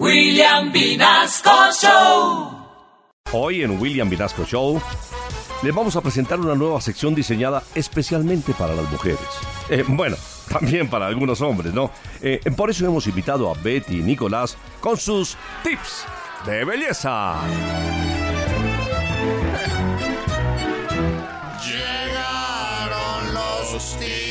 William Vinasco Show. Hoy en William Vinasco Show les vamos a presentar una nueva sección diseñada especialmente para las mujeres. Eh, bueno, también para algunos hombres, ¿no? Eh, por eso hemos invitado a Betty y Nicolás con sus tips de belleza. Llegaron los tips.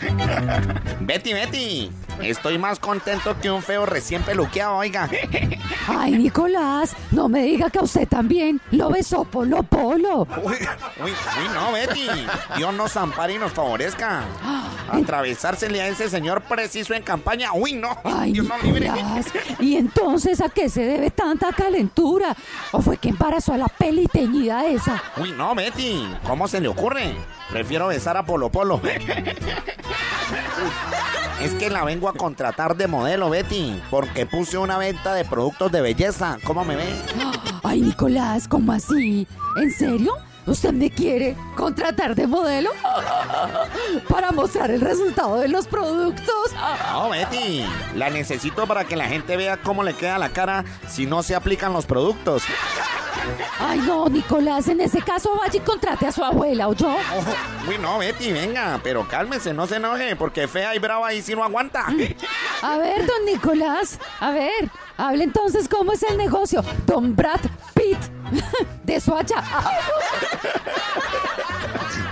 Betty, Betty, estoy más contento que un feo recién peluqueado, oiga. Ay, Nicolás, no me diga que a usted también lo besó Polo Polo. Uy, uy, uy, no, Betty. Dios nos ampare y nos favorezca. Atravesársele a ese señor preciso en campaña. Uy, no. Ay, Dios libre. Nicolás, ¿y entonces a qué se debe tanta calentura? ¿O fue que embarazó a la peliteñida esa? Uy, no, Betty. ¿Cómo se le ocurre? Prefiero besar a Polo Polo. Es que la vengo a contratar de modelo, Betty, porque puse una venta de productos de belleza. ¿Cómo me ve? Ay, Nicolás, ¿cómo así? ¿En serio? ¿Usted me quiere contratar de modelo? Para mostrar el resultado de los productos. No, Betty, la necesito para que la gente vea cómo le queda la cara si no se aplican los productos. Ay, no, Nicolás, en ese caso vaya y contrate a su abuela, ¿o yo? Oh, uy, no, Betty, venga, pero cálmese, no se enoje, porque fea y brava ahí sí no aguanta. A ver, don Nicolás, a ver, hable entonces cómo es el negocio. Don Brad Pitt de Soacha.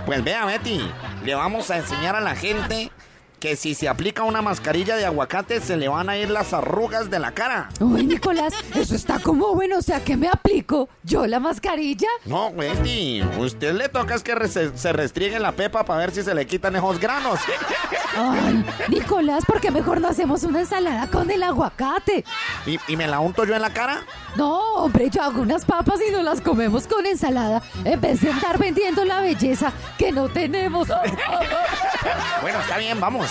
Pues vea, Betty, le vamos a enseñar a la gente que si se aplica una mascarilla de aguacate se le van a ir las arrugas de la cara. Uy, Nicolás, eso está como bueno, o sea, ¿qué me aplico? ¿Yo la mascarilla? No, Betty, usted le toca es que se restriegue la pepa para ver si se le quitan esos granos. Ay, Nicolás, ¿por qué mejor no hacemos una ensalada con el aguacate? ¿Y, y me la unto yo en la cara? No, hombre, yo hago unas papas y nos las comemos con ensalada en vez de andar vendiendo la belleza que no tenemos. Bueno, está bien, vamos.